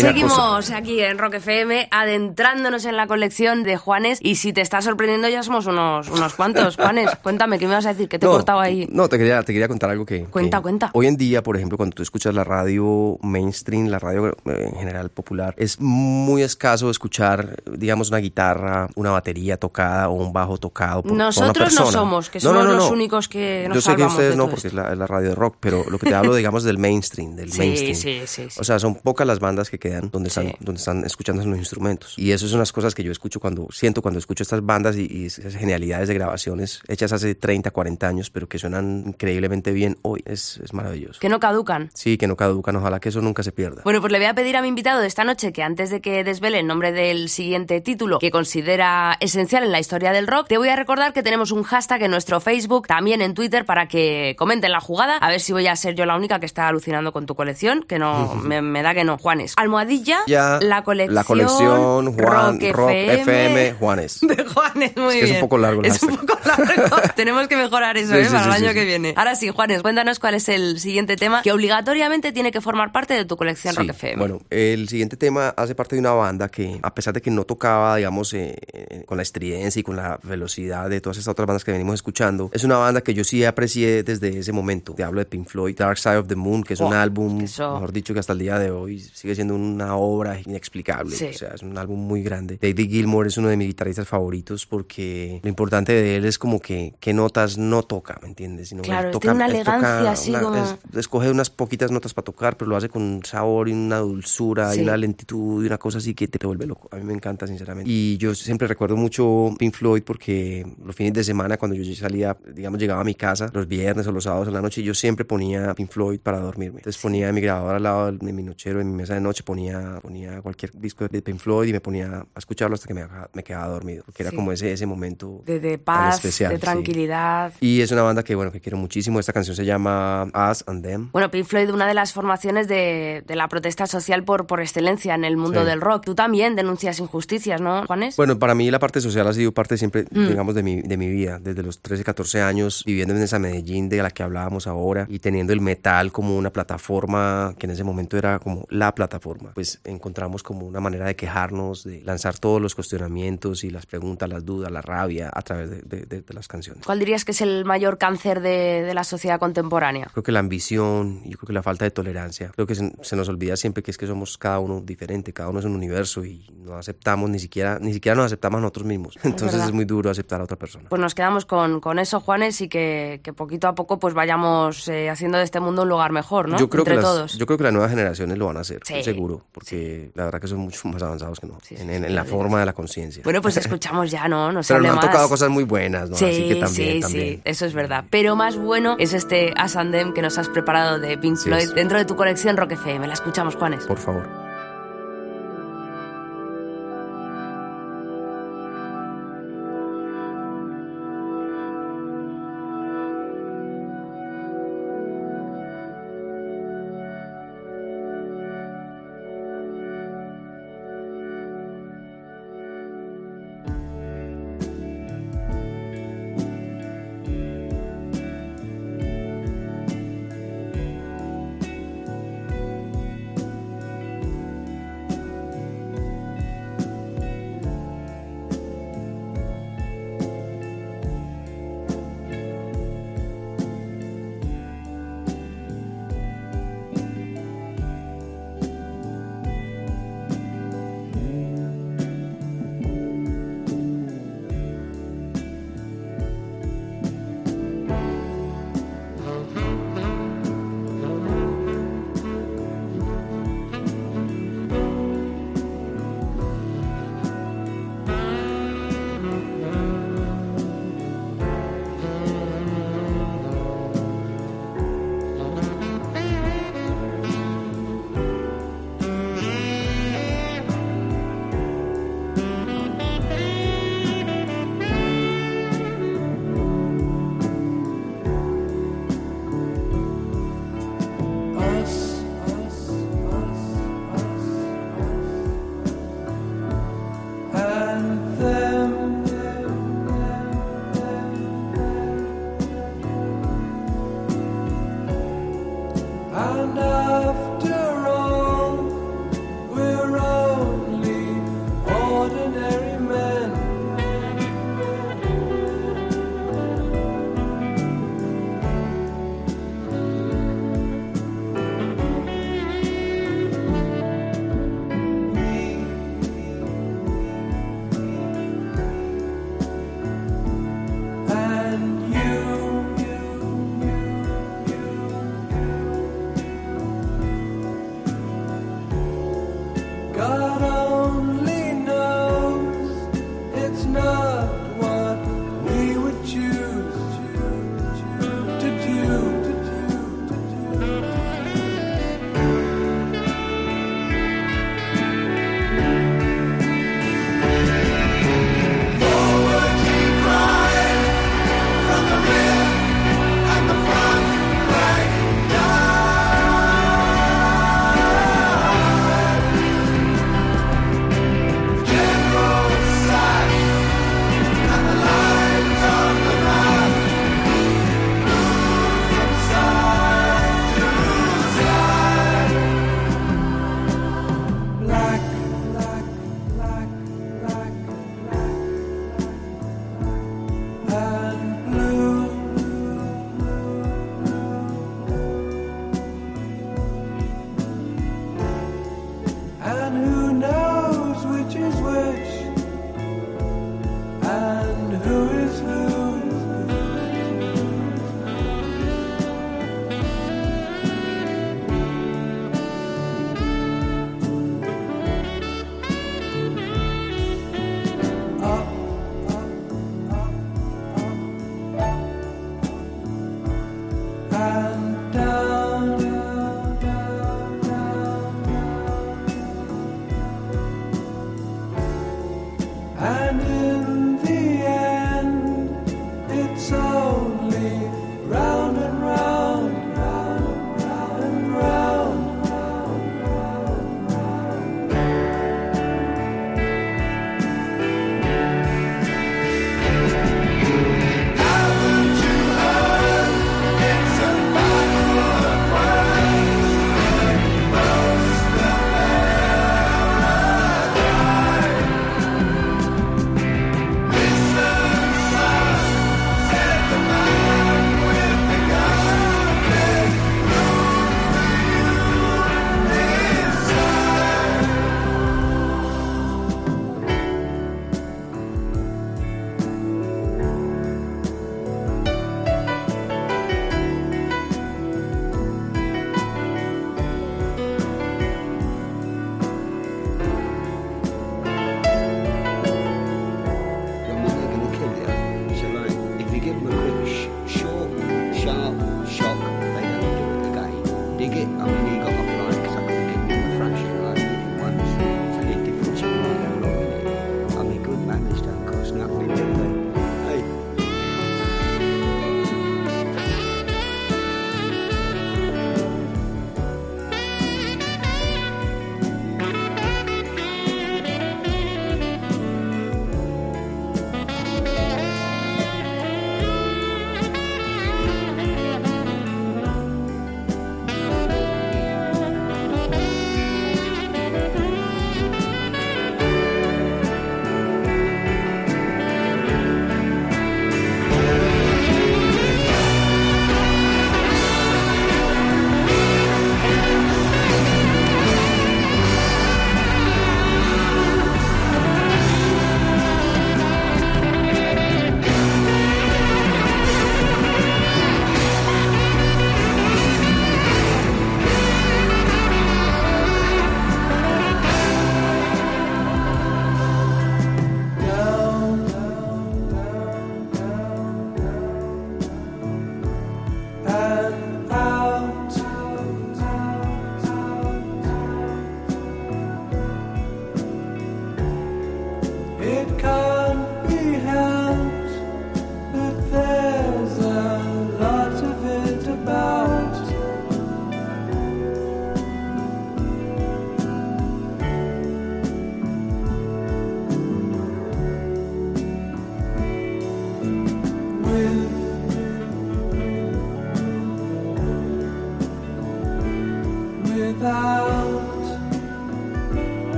Pineapple. Seguimos aquí en Rock FM adentrándonos en la colección de Juanes y si te está sorprendiendo ya somos unos, unos cuantos. Juanes, cuéntame, ¿qué me vas a decir? ¿Qué te he cortado ahí? No, te quería, te quería contar algo que... Cuenta, que cuenta. Hoy en día, por ejemplo, cuando tú escuchas la radio mainstream, la radio eh, en general popular, es muy escaso escuchar, digamos, una guitarra, una batería tocada o un bajo tocado por, por una Nosotros no persona. somos, que No, somos no, los únicos que nos Yo sé que ustedes de no, porque es la, radio de rock, pero lo que te hablo, digamos, del mainstream, del Sí, mainstream. sí, sí, sí. O sea, son pocas las bandas que quedan donde están, donde están escuchando los instrumentos. Y eso es unas cosas que yo escucho cuando, siento cuando escucho estas bandas y, y esas genialidades de grabaciones hechas hace 30, 40 años, pero que suenan increíblemente bien hoy. Es, es maravilloso. Que no caducan. Sí, que no caducan, ojalá que eso nunca se pierda. Bueno, pues le voy a pedir a mi invitado de esta noche que antes de que desvele el nombre del siguiente título que considera esencial en la historia del rock, te voy a recordar que tenemos un hashtag en nuestro Facebook, también en Twitter, para que comenten la jugada. A ver si voy a ser yo la única que está alucinando con tu colección, que no me, me da que no. Juanes, almohadilla, Ya, la colección, la colección Juan Rock, Rock FM. FM Juanes. De Juanes, muy Es que es bien. un poco largo el Es un poco largo. Tenemos que mejorar eso, Sí, ¿eh? sí, Para sí, el año que viene. Ahora sí, Juanes, cuéntanos cuál es el siguiente tema que obligatoriamente tiene que formar parte de tu colección Rock FM. Bueno, el siguiente tema hace parte de una banda que, a pesar de que no tocaba, digamos, eh, eh, con la estridencia y con la velocidad de todas estas otras bandas que venimos escuchando, es una banda que yo sí aprecié desde ese momento. Te hablo de Pink Floyd, Dark Side of the Moon, que es un álbum, eso- mejor dicho, que hasta el día de hoy sigue siendo una obra inexplicable. Sí. O sea, es un álbum muy grande. David Gilmour es uno de mis guitarristas favoritos porque lo importante de él es como que qué notas no toca, ¿me entiendes? Sino él Claro, toca- tiene una él toca elegancia así una- como- es- escoge unas poquitas notas para tocar, pero lo hace con un sabor y una dulzura Sí. y una lentitud y una cosa así que te vuelve loco. A mí me encanta, sinceramente. Y yo siempre recuerdo mucho Pink Floyd porque los fines de semana, cuando yo salía, digamos, llegaba a mi casa, los viernes o los sábados en la noche, yo siempre ponía Pink Floyd para dormirme. Entonces ponía mi grabador al lado de mi nochero, en mi mesa de noche, ponía, ponía cualquier disco de Pink Floyd y me ponía a escucharlo hasta que me, me quedaba dormido. Porque era Sí. como ese, ese momento de, de tan paz, especial, de sí. tranquilidad. Y es una banda que, bueno, que quiero muchísimo. Esta canción se llama Us and Them. Bueno, Pink Floyd, una de las formaciones de, de la protesta social por, por excelencia en el mundo Sí. del rock. Tú también denuncias injusticias, ¿no, Juanes? Bueno, para mí la parte social ha sido parte siempre, Mm. digamos, de mi, de mi vida. Desde los 13, 14 años, viviendo en esa Medellín de la que hablábamos ahora y teniendo el metal como una plataforma que en ese momento era como la plataforma. Pues encontramos como una manera de quejarnos, de lanzar todos los cuestionamientos y las preguntas, las dudas, la rabia a través de, de- de- de las canciones. ¿Cuál dirías que es el mayor cáncer de, la sociedad contemporánea? Creo que la ambición, yo creo que la falta de tolerancia. Creo que se, se nos olvida siempre que es que somos cada uno diferente, cada uno es un universo y no aceptamos ni siquiera, ni siquiera nos aceptamos a nosotros mismos. Entonces es muy duro aceptar a otra persona. Pues nos quedamos con, con eso, Juanes, y que, que poquito a poco pues vayamos eh, haciendo de este mundo un lugar mejor, ¿no? Yo creo, Entre que las, todos. yo creo que las nuevas generaciones lo van a hacer, Sí. seguro, porque la verdad que son mucho más avanzados que no, Sí, en, sí, en- sí, en la forma de la conciencia. Bueno, pues escuchamos ya, ¿no? No se Pero nos han tocado cosas muy buenas, ¿no? Sí, Así que también, sí, también. sí, eso es verdad. Pero más bueno es este Asandem que nos has preparado de Pink Floyd dentro de tu colección Rock FM. La escuchamos, Juanes. Por favor.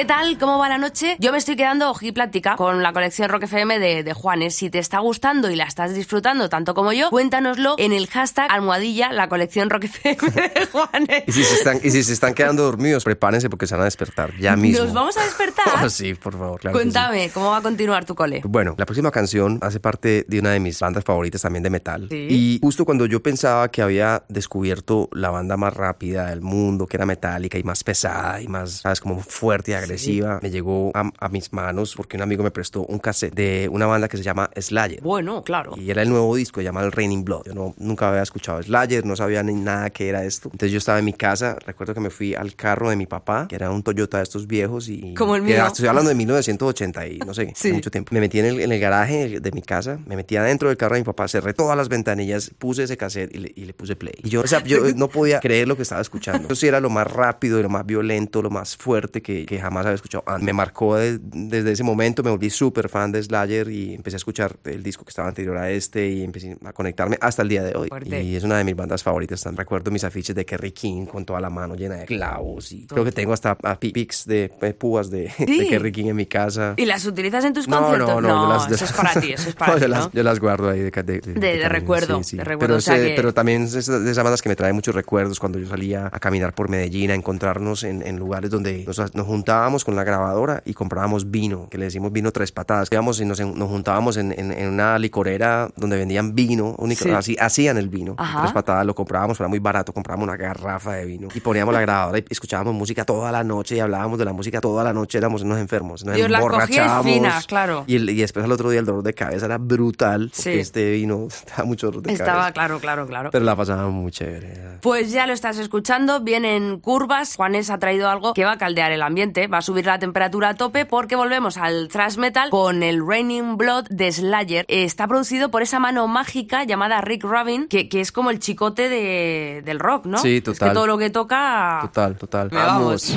¿Qué tal? ¿Cómo va la noche? Yo me estoy quedando ojiplática con la colección Rock FM de, de Juanes. Si te está gustando y la estás disfrutando tanto como yo, cuéntanoslo en el hashtag almohadilla la colección Rock FM de Juanes. Y si, se están, y si se están quedando dormidos, prepárense porque se van a despertar ya mismo. ¿Nos vamos a despertar? sí, por favor, claro. sí. Cuéntame, ¿cómo va a continuar tu cole? Bueno, la próxima canción hace parte de una de mis bandas favoritas también de metal. Sí. Y justo cuando yo pensaba que había descubierto la banda más rápida del mundo, que era metálica y más pesada y más, sabes, como fuerte y agresiva, me llegó a, a mis manos porque un amigo me prestó un cassette de una banda que se llama Slayer. Bueno, claro. Y era el nuevo disco, se llama el Raining Blood. Yo no, nunca había escuchado Slayer, no sabía ni nada qué era esto. Entonces yo estaba en mi casa, recuerdo que me fui al carro de mi papá, que era un Toyota de estos viejos y... Como el que mío. Estoy hablando de 1980 y no sé, Sí. hace mucho tiempo. Me metí en el, en el garaje de mi casa, me metí adentro del carro de mi papá, cerré todas las ventanillas, puse ese cassette y le, y le puse play. Y yo, o sea, yo no podía creer lo que estaba escuchando. Eso sí era lo más rápido y lo más violento, lo más fuerte que, que jamás había escuchado. antes. Me marcó de- desde ese momento, me volví súper fan de Slayer y empecé a escuchar el disco que estaba anterior a este y empecé a conectarme hasta el día de hoy. Fuerte. Y es una de mis bandas favoritas. También recuerdo mis afiches de Kerry King con toda la mano llena de clavos y creo que tengo hasta pics de, de púas de, Sí. de Kerry King en mi casa. ¿Y las utilizas en tus No, conciertos? no, no, yo las- yo eso es para ti, eso es para No, ti, yo, ¿no? las, yo las guardo ahí de, de, de- de cariño, recuerdo, de recuerdo, Pero, o sea sé- que- pero también es de esas bandas que me trae muchos recuerdos cuando yo salía a caminar por Medellín, a encontrarnos en, en lugares donde nos, nos juntábamos con la grabadora y comprábamos vino, que le decimos vino tres patadas. Íbamos y nos, nos juntábamos en, en- en una licorera donde vendían vino, un licor- Sí. así, hacían el vino. Ajá. Tres patadas lo comprábamos, era muy barato, comprábamos una garrafa de vino y poníamos la grabadora y escuchábamos música toda la noche y hablábamos de la música toda la noche, éramos unos enfermos. Nos Y os las cogíais emborrachábamos. finas, claro. Y, el- y después al otro día el dolor de cabeza era brutal. Sí. Porque este vino estaba mucho dolor de Estaba, cabeza. claro, claro, claro. Pero la pasábamos muy chévere. Pues ya lo estás escuchando, vienen curvas. Juanes ha traído algo que va a caldear el ambiente, va a subir la temperatura a tope porque volvemos al thrash metal con el Raining Blood de Slayer. Está producido por esa mano mágica llamada Rick Rubin, que, que es como el chicote de- del rock, ¿no? Sí, Es que total. todo lo que toca. Total, total. Me vamos.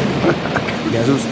Me asusto.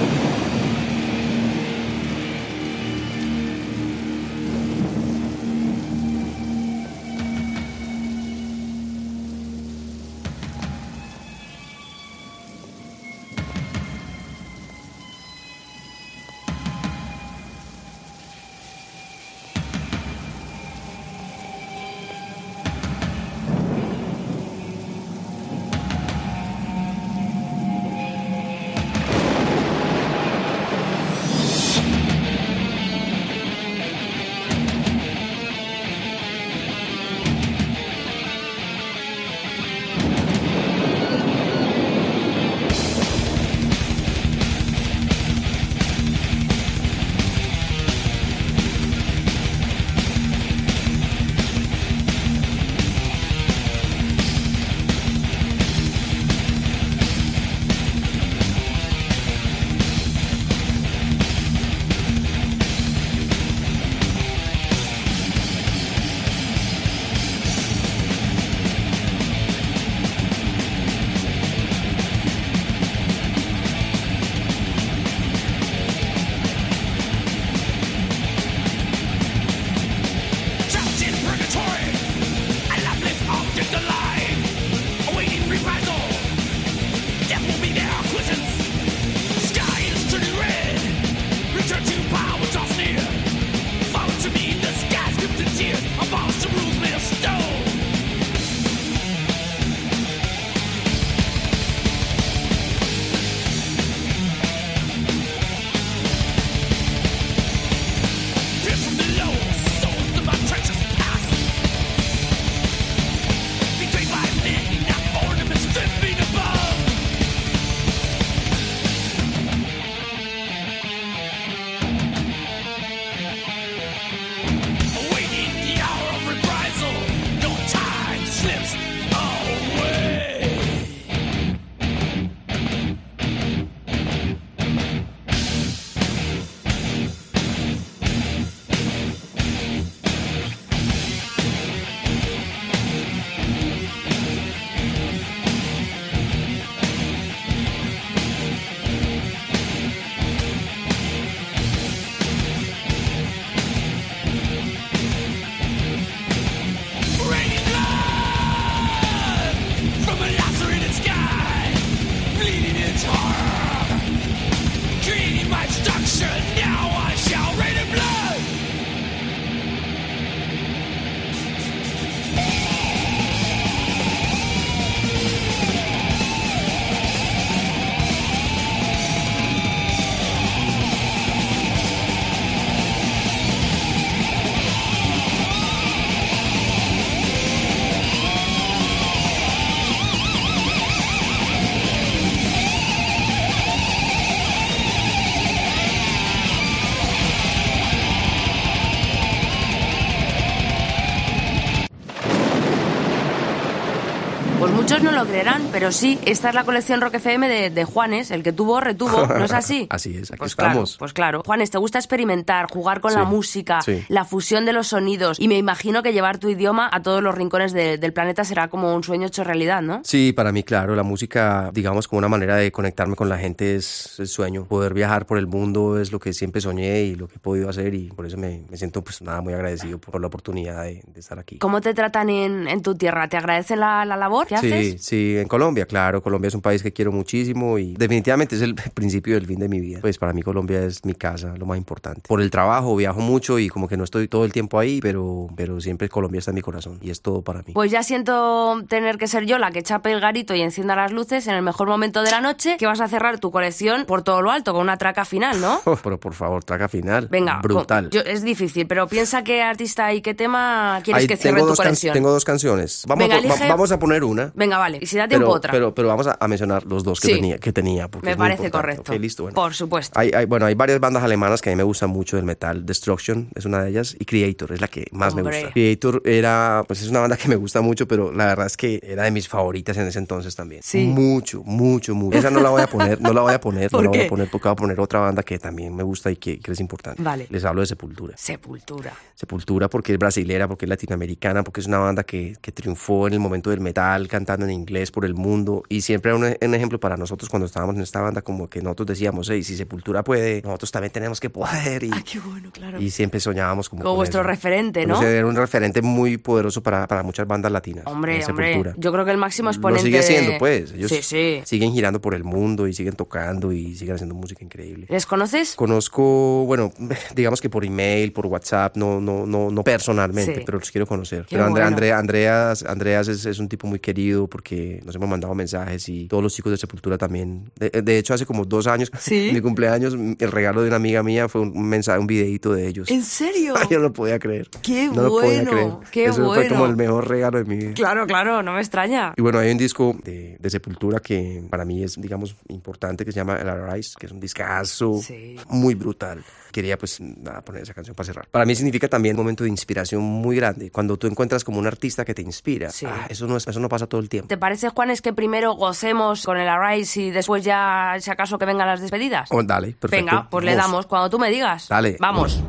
Lo creerán, pero sí, esta es la colección Rock FM de, de Juanes, el que tuvo, retuvo, ¿no es así? así es, aquí Pues estamos. claro, pues claro. Juanes, te gusta experimentar, jugar con Sí, la música, sí. la fusión de los sonidos, y me imagino que llevar tu idioma a todos los rincones de- del planeta será como un sueño hecho realidad, ¿no? Sí, para mí, claro, la música, digamos, como una manera de conectarme con la gente es el sueño. Poder viajar por el mundo es lo que siempre soñé y lo que he podido hacer y por eso me, me siento, pues nada, muy agradecido por la oportunidad de, de estar aquí. ¿Cómo te tratan en, en tu tierra? ¿Te agradecen la, la labor que Sí, haces? sí, en Colombia, claro. Colombia es un país que quiero muchísimo y definitivamente es el principio del fin de mi vida. Pues para mí Colombia es mi casa, lo más importante. Por el trabajo viajo mucho y como que no estoy todo el tiempo ahí, pero, pero siempre Colombia está en mi corazón y es todo para mí. Pues ya siento tener que ser yo la que chape el garito y encienda las luces en el mejor momento de la noche, que vas a cerrar tu colección por todo lo alto con una traca final, ¿no? pero por favor, traca final. Venga, Brutal. con- yo- es difícil, pero piensa qué artista y qué tema quieres Ahí que cierre tengo, tu dos colección. tengo dos canciones. Vamos, Venga, a, po- va- elige- vamos a poner una. Venga, vale. Y si da tiempo Pero, otra. pero, pero vamos a, a mencionar los dos que Sí. tenía. Que tenía porque Me parece importante. correcto. Ok, listo, bueno. Por supuesto. Hay, hay- bueno, hay varias bandas alemanas que a mí me gustan mucho del metal. Destruction es una de ellas y Creator es la que más me gusta. Creator era, pues es una banda que me gusta mucho, pero la verdad es que era de mis favoritas en ese entonces también. Sí. Mucho, mucho, mucho. Esa no la voy a poner, no la voy a poner, no ¿Por la voy a poner porque voy a poner otra banda que también me gusta y que, que es importante. Vale. Les hablo de Sepultura. Sepultura. Sepultura porque es brasilera, porque es latinoamericana, porque es una banda que, que triunfó en el momento del metal, cantando en inglés por el mundo. Y siempre era un, un ejemplo para nosotros cuando estábamos en esta banda, como que nosotros decíamos, hey, si Sepultura puede, nosotros también tenemos que poder. Y, Qué bueno, claro. y siempre soñábamos como... Como vuestro eso. referente, ¿no? Era un referente muy poderoso para, para muchas bandas latinas. Hombre, hombre, yo creo que el máximo Lo exponente sigue de- siendo, pues. Ellos Sí, sí. siguen girando por el mundo y siguen tocando y siguen haciendo música increíble. ¿Les conoces? Conozco, bueno, digamos que por email, por WhatsApp, no, no, no, no personalmente, Sí. pero los quiero conocer. Qué pero Andrea, bueno. Andrea- Andreas, Andreas es, es un tipo muy querido porque nos hemos mandado mensajes y todos los chicos de Sepultura también. De, de hecho, hace como dos años, Sí. mi cumpleaños, el regalo de una amiga mía fue un mensaje, un videito de ellos. ¿En serio? Yo no lo podía creer. Qué no lo podía bueno, creer. qué Eso fue como bueno. el mejor regalo de mi vida. Claro, claro, no me extraña. Y bueno, hay un disco de, de Sepultura que para mí es, digamos, importante, que se llama El Arise, que es un discazo Sí. muy brutal. Quería, pues, nada, poner esa canción para cerrar. Para mí significa también un momento de inspiración muy grande. Cuando tú encuentras como un artista que te inspira. Sí. Ah, eso, no es, eso no pasa todo el tiempo. ¿Te parece, Juan, es que primero gocemos con el Arise y después ya, si acaso, que vengan las despedidas? Oh, dale, perfecto. Venga, pues le damos cuando tú me digas. Dale. Vamos.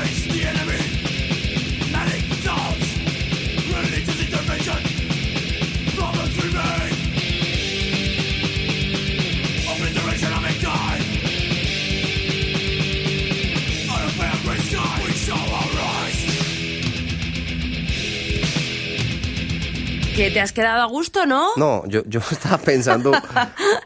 face the enemy. Que te has quedado a gusto, ¿no? No, yo, yo estaba pensando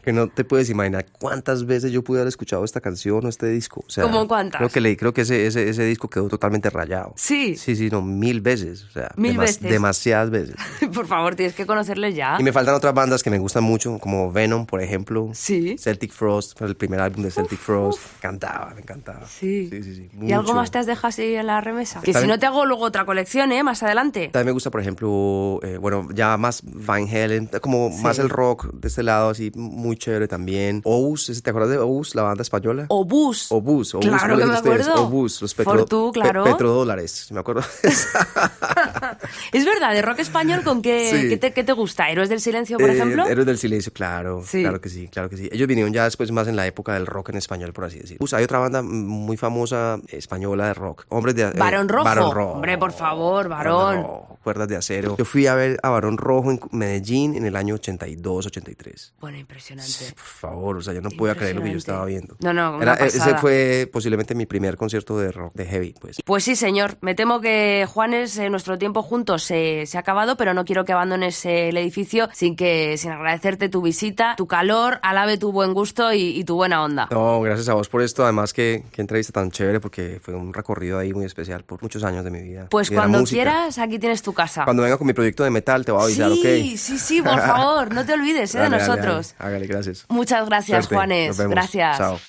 que no te puedes imaginar cuántas veces yo pude haber escuchado esta canción o este disco. O sea, ¿Cómo cuántas? Creo que leí, creo que ese, ese, ese disco quedó totalmente rayado. Sí. Sí, sí, no, mil veces. O sea, Mil demas- veces. demasiadas veces. Por favor, tienes que conocerles ya. Y me faltan otras bandas que me gustan mucho, como Venom, por ejemplo. Sí. Celtic Frost, el primer álbum de Celtic Frost. Me encantaba, me encantaba. Sí. Sí, sí, sí. ¿Y algo mucho. más te has dejado así en la remesa? Que si También- no te hago luego otra colección, ¿eh? Más adelante. También me gusta, por ejemplo, eh, bueno, ya más Van Halen, como más el rock de este lado, así muy chévere también. Obus, ¿te acuerdas de Obus, la banda española? Obús. Obus, Obus, Claro ¿cómo que me acuerdo. Obus, los petro, pe- claro. petrodólares, me acuerdo. Es verdad, de rock español, ¿con qué, Sí. qué, te, qué te gusta? ¿Héroes del Silencio, por Eh, ejemplo? Héroes del Silencio, claro, Sí. claro que sí, claro que sí. Ellos vinieron ya después más en la época del rock en español, por así decirlo. Pues hay otra banda muy famosa española de rock, Hombres de eh, Barón Rojo. Barón Rojo. Hombre, por favor, Barón. Rojo, Cuerdas de acero. Yo fui a ver a Barón Rojo en Medellín en el año 82, 83. Bueno, impresionante. Por favor, o sea, yo no podía creer lo que yo estaba viendo. No, no, una Era- ese pasada. fue posiblemente mi primer concierto de rock, de heavy, pues. Pues sí, señor. Me temo que, Juanes, eh, nuestro tiempo juntos se, se ha acabado, pero no quiero que abandones eh, el edificio sin que sin agradecerte tu visita, tu calor, alabe tu buen gusto y, y tu buena onda. No, gracias a vos por esto. Además, que, que entrevista tan chévere porque fue un recorrido ahí muy especial por muchos años de mi vida. Pues cuando quieras, aquí tienes tu casa. Cuando venga con mi proyecto de metal, te voy a sí, sí, sí, por favor, no te olvides eh, de Dale, nosotros. Hágale, gracias. Muchas gracias, Suerte. Juanes. Gracias. Chao.